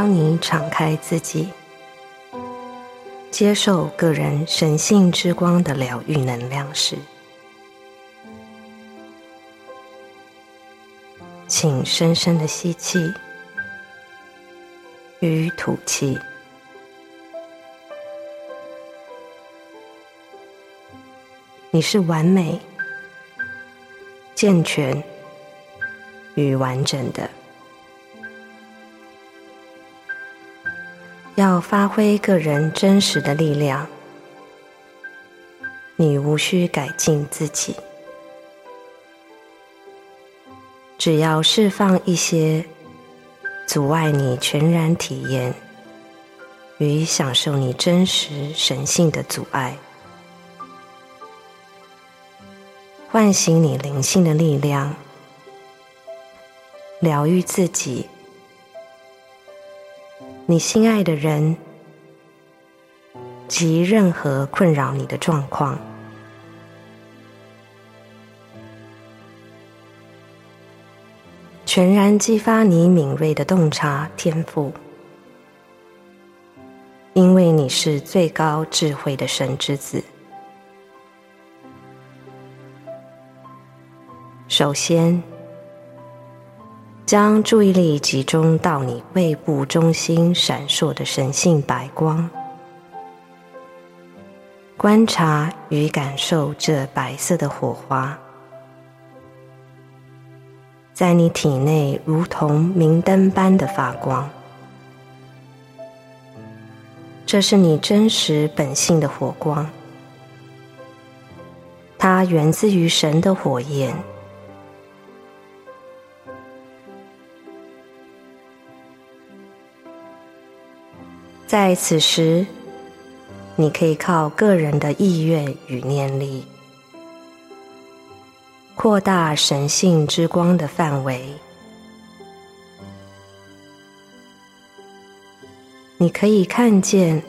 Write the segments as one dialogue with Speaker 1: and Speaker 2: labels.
Speaker 1: 当你敞开自己，接受个人神性之光的疗愈能量时，请深深的吸气与吐气。你是完美、健全与完整的。要发挥个人真实的力量，你无需改进自己，只要释放一些阻碍你全然体验与享受你真实神性的阻碍。唤醒你灵性的力量，疗愈自己，你心爱的人及任何困扰你的状况，全然激发你敏锐的洞察天赋，因为你是最高智慧的神之子。首先，将注意力集中到你胃部中心闪烁的神性白光，观察与感受这白色的火花，在你体内如同明灯般的发光。这是你真实本性的火光，它源自于神的火焰。在此时，你可以靠个人的意愿与念力，扩大神性之光的范围。你可以看见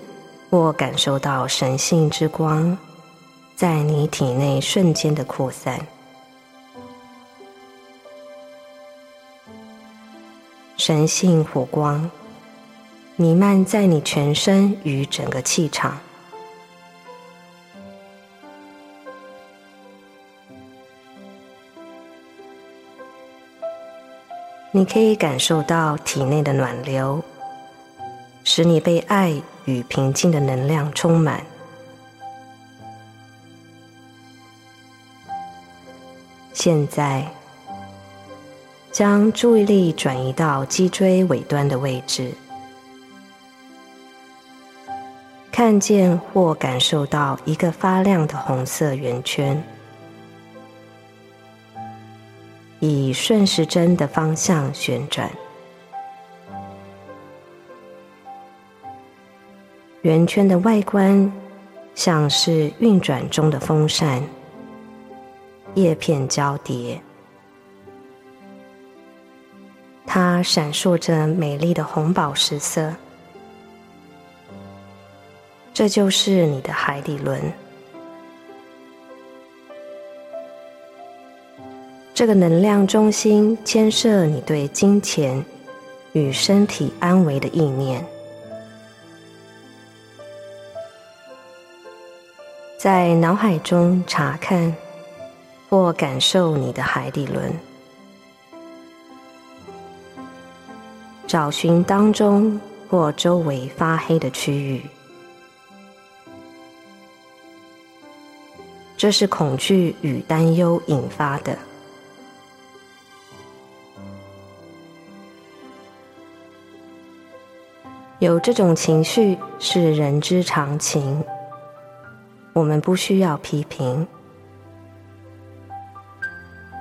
Speaker 1: 或感受到神性之光在你体内瞬间的扩散，神性火光。弥漫在你全身与整个气场，你可以感受到体内的暖流，使你被爱与平静的能量充满。现在，将注意力转移到脊椎尾端的位置。看见或感受到一个发亮的红色圆圈，以顺时针的方向旋转。圆圈的外观像是运转中的风扇，叶片交叠，它闪烁着美丽的红宝石色。这就是你的海底轮，这个能量中心牵涉你对金钱与身体安危的意念。在脑海中查看或感受你的海底轮，找寻当中或周围发黑的区域。这是恐惧与担忧引发的。有这种情绪是人之常情，我们不需要批评，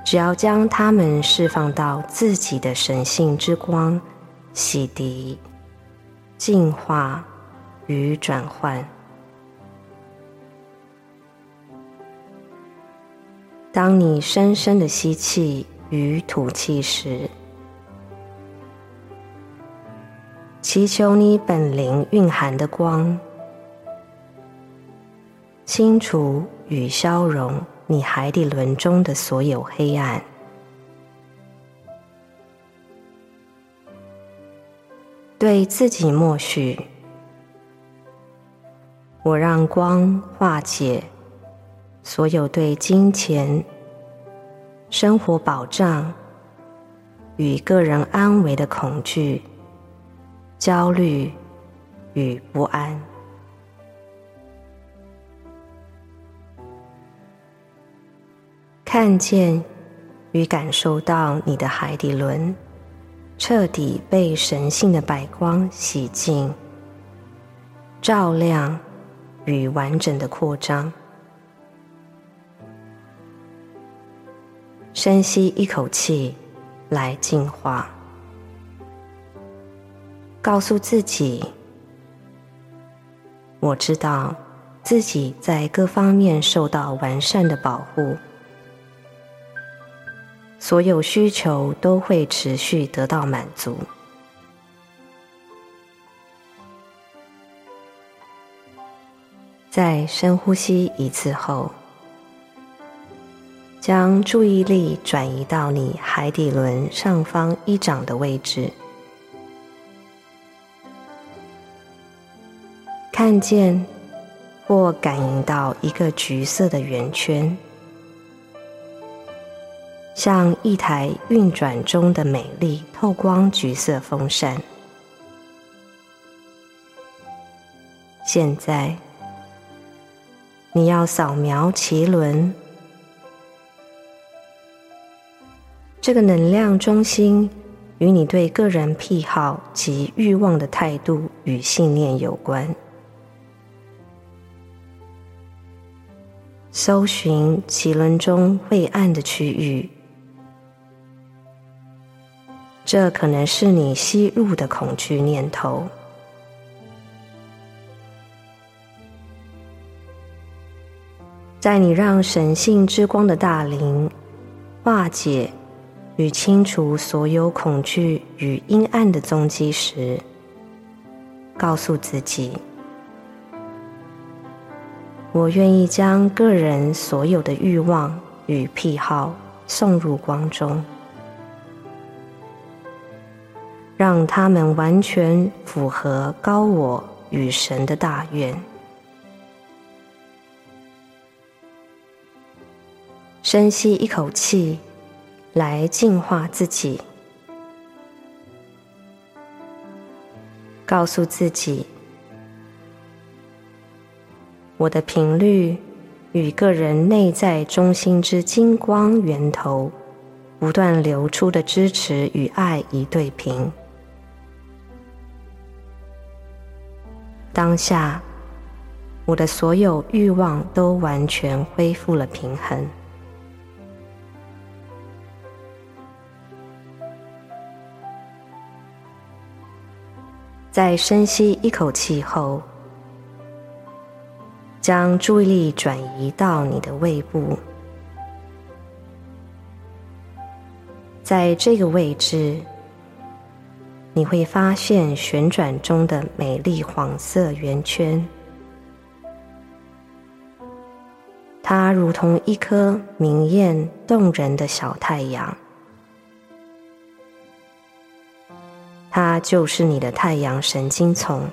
Speaker 1: 只要将它们释放到自己的神性之光，洗涤、净化与转换。当你深深的吸气与吐气时，祈求你本灵蕴含的光，清除与消融你海底轮中的所有黑暗。对自己默许：我让光化解所有对金钱、生活保障与个人安危的恐惧、焦虑与不安。看见与感受到你的海底轮彻底被神性的白光洗净、照亮与完整的扩张。深吸一口气，来净化。告诉自己：我知道自己在各方面受到完善的保护。所有需求都会持续得到满足。在深呼吸一次后，将注意力转移到你海底轮上方一掌的位置，看见或感应到一个橘色的圆圈。像一台运转中的美丽透光橘色风扇。现在，你要扫描脐轮，这个能量中心与你对个人癖好及欲望的态度与信念有关。搜寻脐轮中晦暗的区域。这可能是你吸入的恐惧念头，在你让神性之光的大灵化解与清除所有恐惧与阴暗的踪迹时，告诉自己：我愿意将个人所有的欲望与癖好送入光中。让他们完全符合高我与神的大愿。深吸一口气，来净化自己。告诉自己，我的频率与个人内在中心之金光源头不断流出的支持与爱一对平。当下，我的所有欲望都完全恢复了平衡。在深吸一口气后，将注意力转移到你的胃部，在这个位置。你会发现旋转中的美丽黄色圆圈，它如同一颗明艳动人的小太阳，它就是你的太阳神经丛。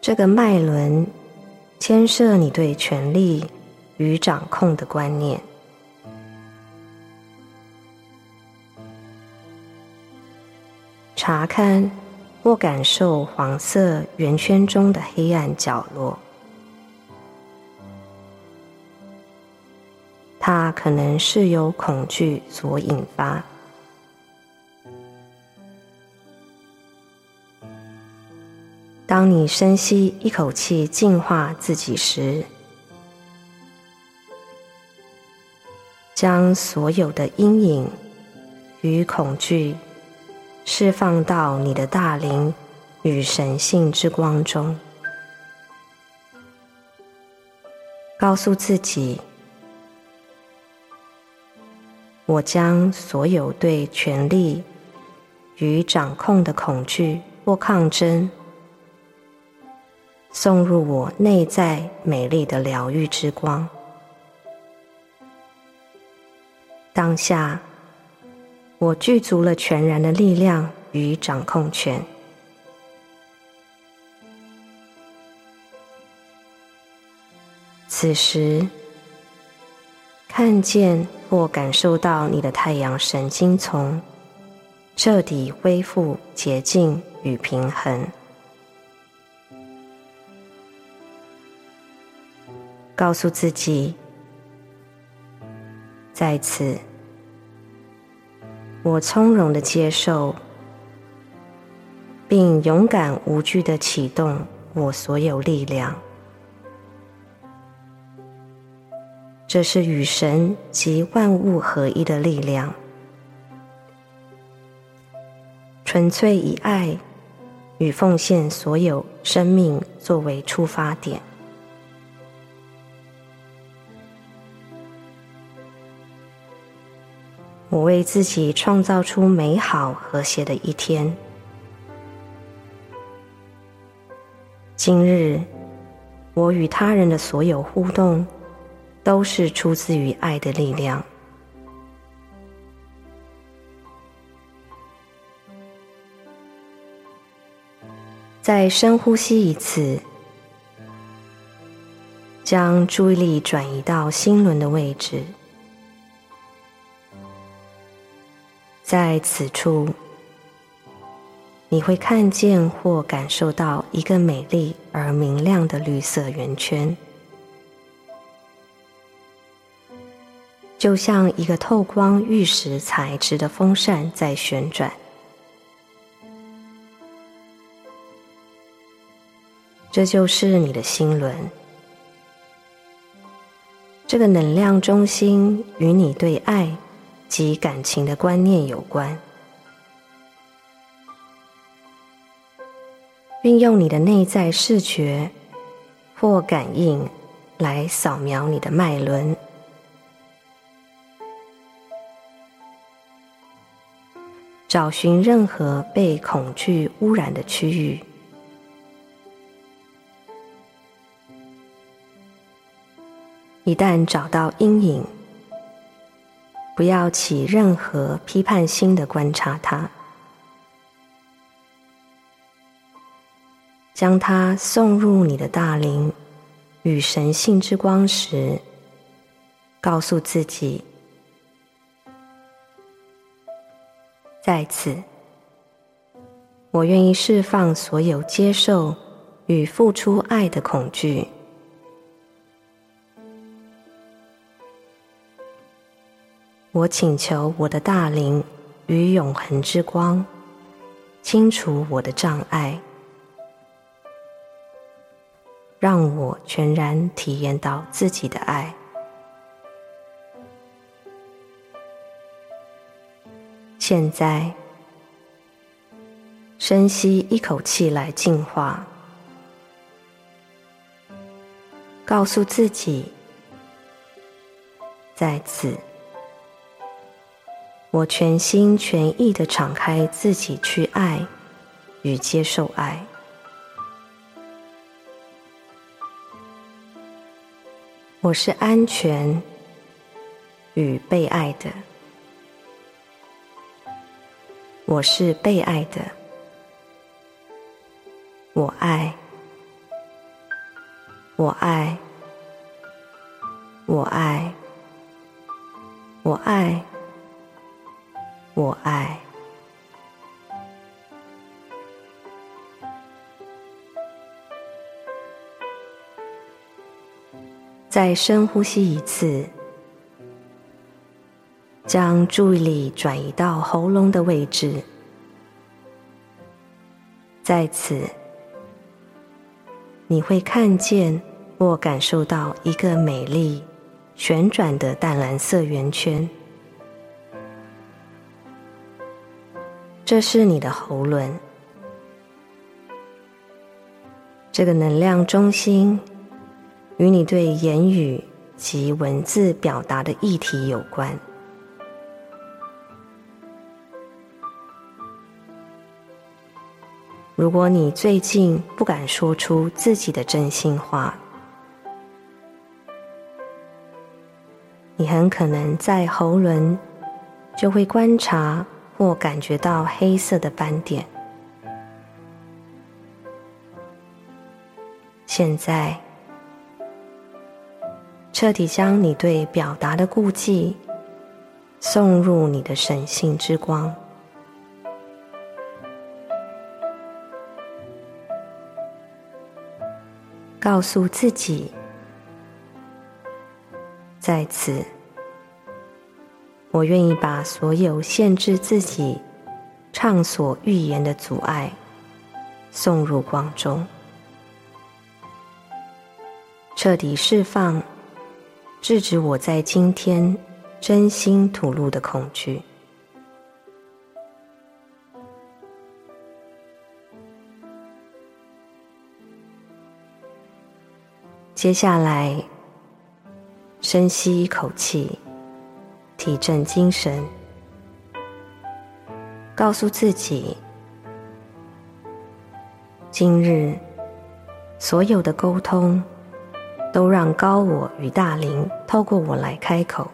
Speaker 1: 这个脉轮牵涉你对权力与掌控的观念。查看或感受黄色圆圈中的黑暗角落，它可能是由恐惧所引发。当你深吸一口气净化自己时，将所有的阴影与恐惧。释放到你的大灵与神性之光中，告诉自己：我将所有对权力与掌控的恐惧或抗争，送入我内在美丽的疗愈之光。当下，我具足了全然的力量与掌控权。此时，看见或感受到你的太阳神经丛彻底恢复洁净与平衡。告诉自己。在此，我从容的接受，并勇敢无惧的启动我所有力量。这是与神及万物合一的力量，纯粹以爱与奉献所有生命作为出发点。我为自己创造出美好和谐的一天。今日，我与他人的所有互动，都是出自于爱的力量。再深呼吸一次，将注意力转移到心轮的位置。在此处，你会看见或感受到一个美丽而明亮的绿色圆圈，就像一个透光玉石材质的风扇在旋转。这就是你的心轮，这个能量中心与你对爱。及感情的观念有关，运用你的内在视觉或感应来扫描你的脉轮，找寻任何被恐惧污染的区域。一旦找到阴影。不要起任何批判心的观察它，将它送入你的大灵与神性之光时，告诉自己：在此，我愿意释放所有接受与付出爱的恐惧。我请求我的大灵与永恒之光清除我的障碍，让我全然体验到自己的爱。现在，深吸一口气来净化，告诉自己，在此。我全心全意的敞开自己去爱与接受爱。我是安全与被爱的。我是被爱的。我爱。我爱。我爱。我爱。我爱。再深呼吸一次，将注意力转移到喉咙的位置。在此，你会看见或感受到一个美丽旋转的淡蓝色圆圈。这是你的喉轮，这个能量中心与你对言语及文字表达的议题有关。如果你最近不敢说出自己的真心话，你很可能在喉轮就会观察或感觉到黑色的斑点。现在，彻底将你对表达的顾忌送入你的神性之光，告诉自己。在此，我愿意把所有限制自己畅所欲言的阻碍送入光中，彻底释放，制止我在今天真心吐露的恐惧。接下来。深吸一口气，提振精神，告诉自己：今日所有的沟通，都让高我与大灵透过我来开口。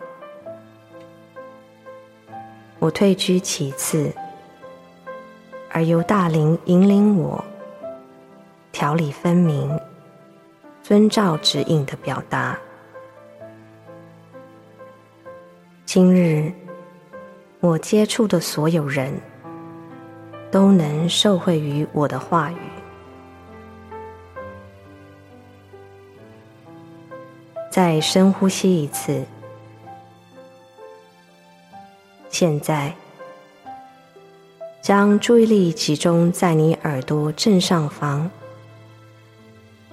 Speaker 1: 我退居其次，而由大灵引领我，条理分明，遵照指引的表达。今日我接触的所有人都能受惠于我的话语。再深呼吸一次。现在，将注意力集中在你耳朵正上方、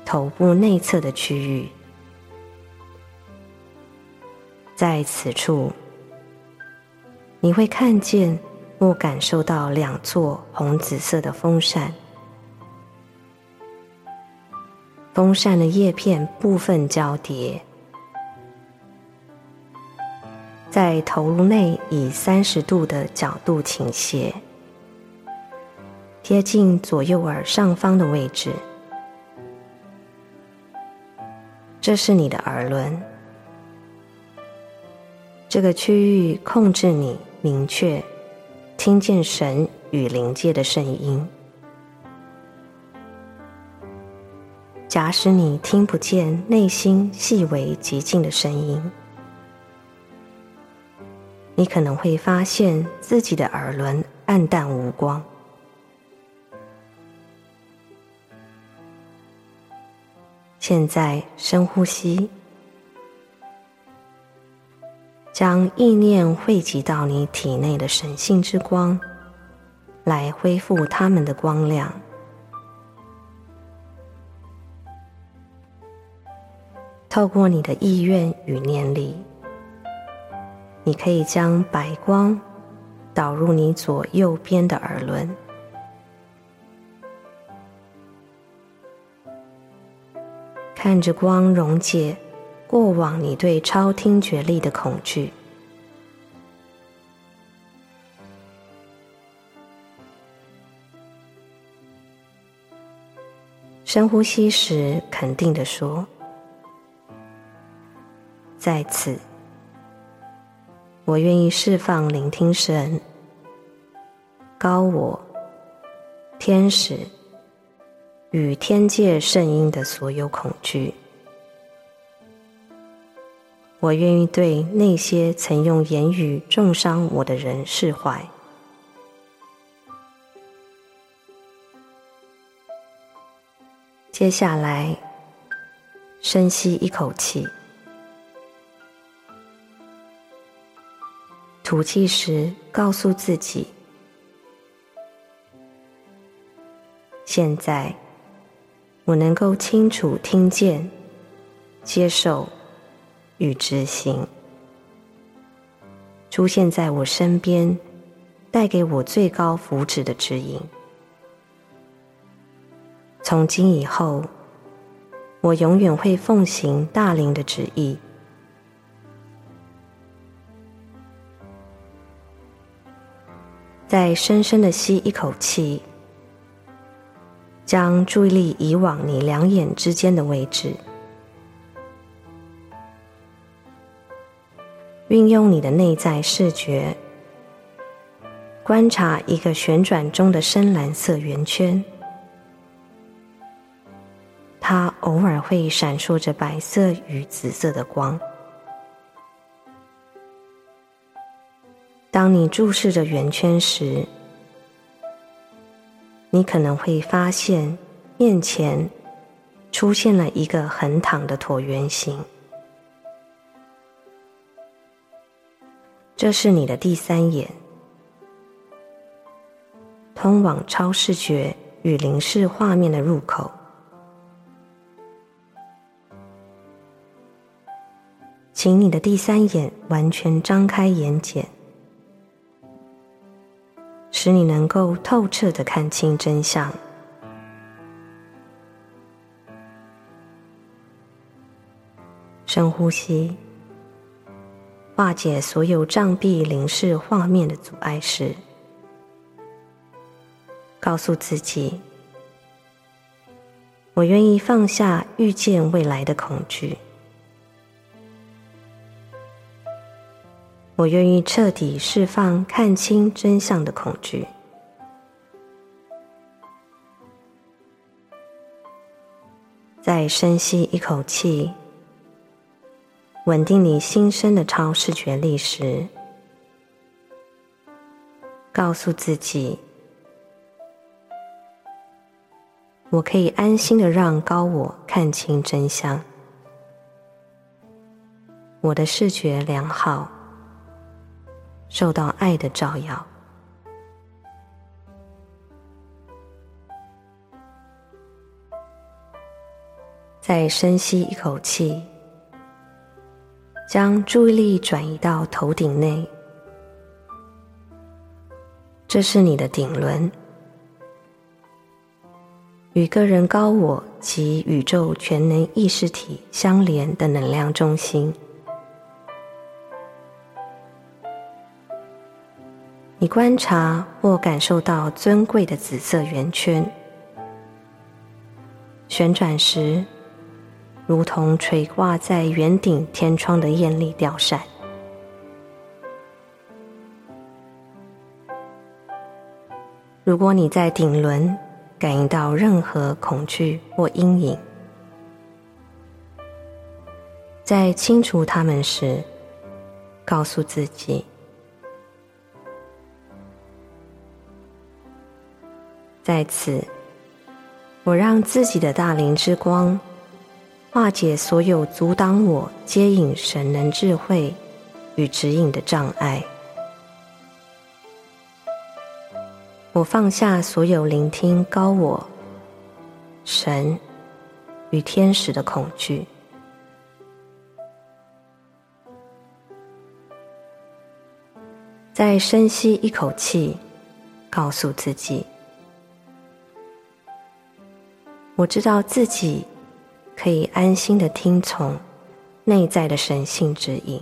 Speaker 1: 头部内侧的区域，在此处。你会看见或感受到两座红紫色的风扇，风扇的叶片部分交叠，在头颅内以三十度的角度倾斜，贴近左右耳上方的位置。这是你的耳轮，这个区域控制你。明确听见神与灵界的声音。假使你听不见内心细微极静的声音，你可能会发现自己的耳轮暗淡无光。现在深呼吸。将意念汇集到你体内的神性之光，来恢复它们的光亮。透过你的意愿与念力，你可以将白光导入你左右边的耳轮，看着光溶解。过往你对超听觉力的恐惧，深呼吸时肯定的说：“在此，我愿意释放聆听神、高我、天使与天界圣音的所有恐惧。”我愿意对那些曾用言语重伤我的人释怀。接下来，深吸一口气，吐气时告诉自己：现在我能够清楚听见、接受。与执行出现在我身边，带给我最高福祉的指引。从今以后，我永远会奉行大灵的旨意。再深深的吸一口气，将注意力移往你两眼之间的位置。运用你的内在视觉，观察一个旋转中的深蓝色圆圈，它偶尔会闪烁着白色与紫色的光。当你注视着圆圈时，你可能会发现面前出现了一个横躺的椭圆形。这是你的第三眼，通往超视觉与灵视画面的入口。请你的第三眼完全张开眼睑，使你能够透彻的看清真相。深呼吸。化解所有障壁、凝视画面的阻碍时，告诉自己：我愿意放下遇见未来的恐惧，我愿意彻底释放看清真相的恐惧。再深吸一口气。稳定你新生的超视觉力时，告诉自己：我可以安心的让高我看清真相。我的视觉良好，受到爱的照耀。再深吸一口气。将注意力转移到头顶内，这是你的顶轮，与个人高我及宇宙全能意识体相连的能量中心。你观察或感受到尊贵的紫色圆圈旋转时。如同垂挂在圆顶天窗的艳丽吊扇。如果你在顶轮感应到任何恐惧或阴影，在清除它们时，告诉自己：在此，我让自己的大灵之光。化解所有阻挡我接引神能智慧与指引的障碍。我放下所有聆听高我、神与天使的恐惧。再深吸一口气，告诉自己：我知道自己。可以安心的听从内在的神性指引，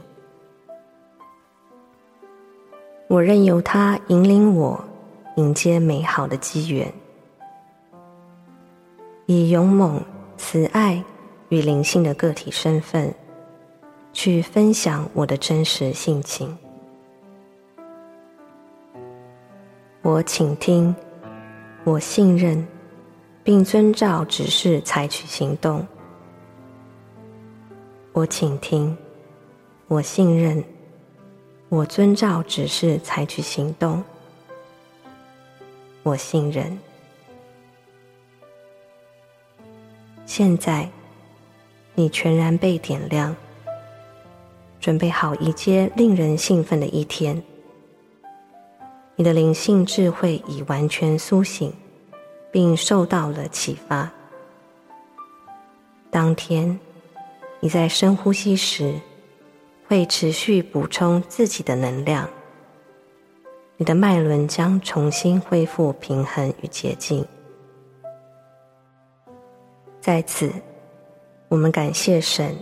Speaker 1: 我任由它引领我迎接美好的机缘，以勇猛、慈爱与灵性的个体身份，去分享我的真实性情。我倾听，我信任，并遵照指示采取行动。我倾听，我信任，我遵照指示采取行动。我信任。现在，你全然被点亮，准备好迎接令人兴奋的一天。你的灵性智慧已完全苏醒，并受到了启发。当天。你在深呼吸时，会持续补充自己的能量，你的脉轮将重新恢复平衡与洁净。在此，我们感谢神，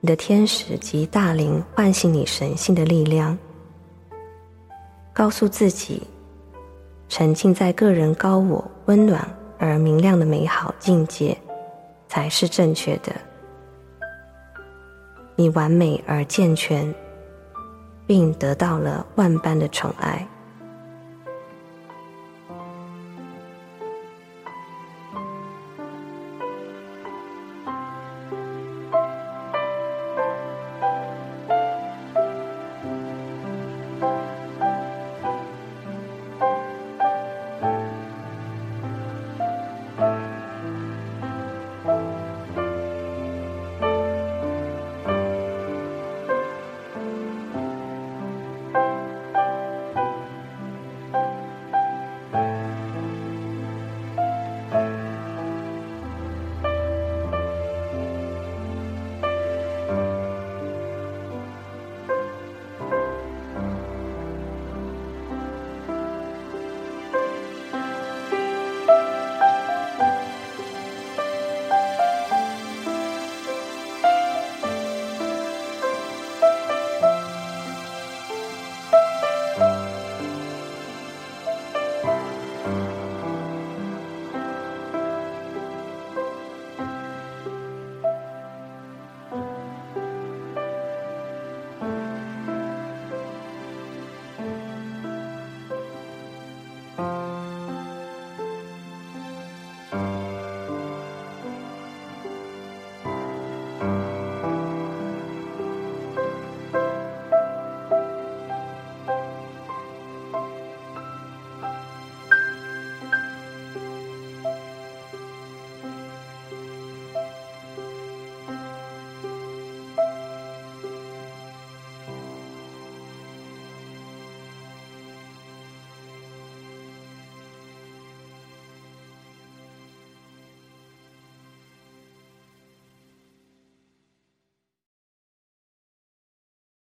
Speaker 1: 你的天使及大灵唤醒你神性的力量，告诉自己，沉浸在个人高我温暖而明亮的美好境界，才是正确的。你完美而健全，并得到了万般的宠爱。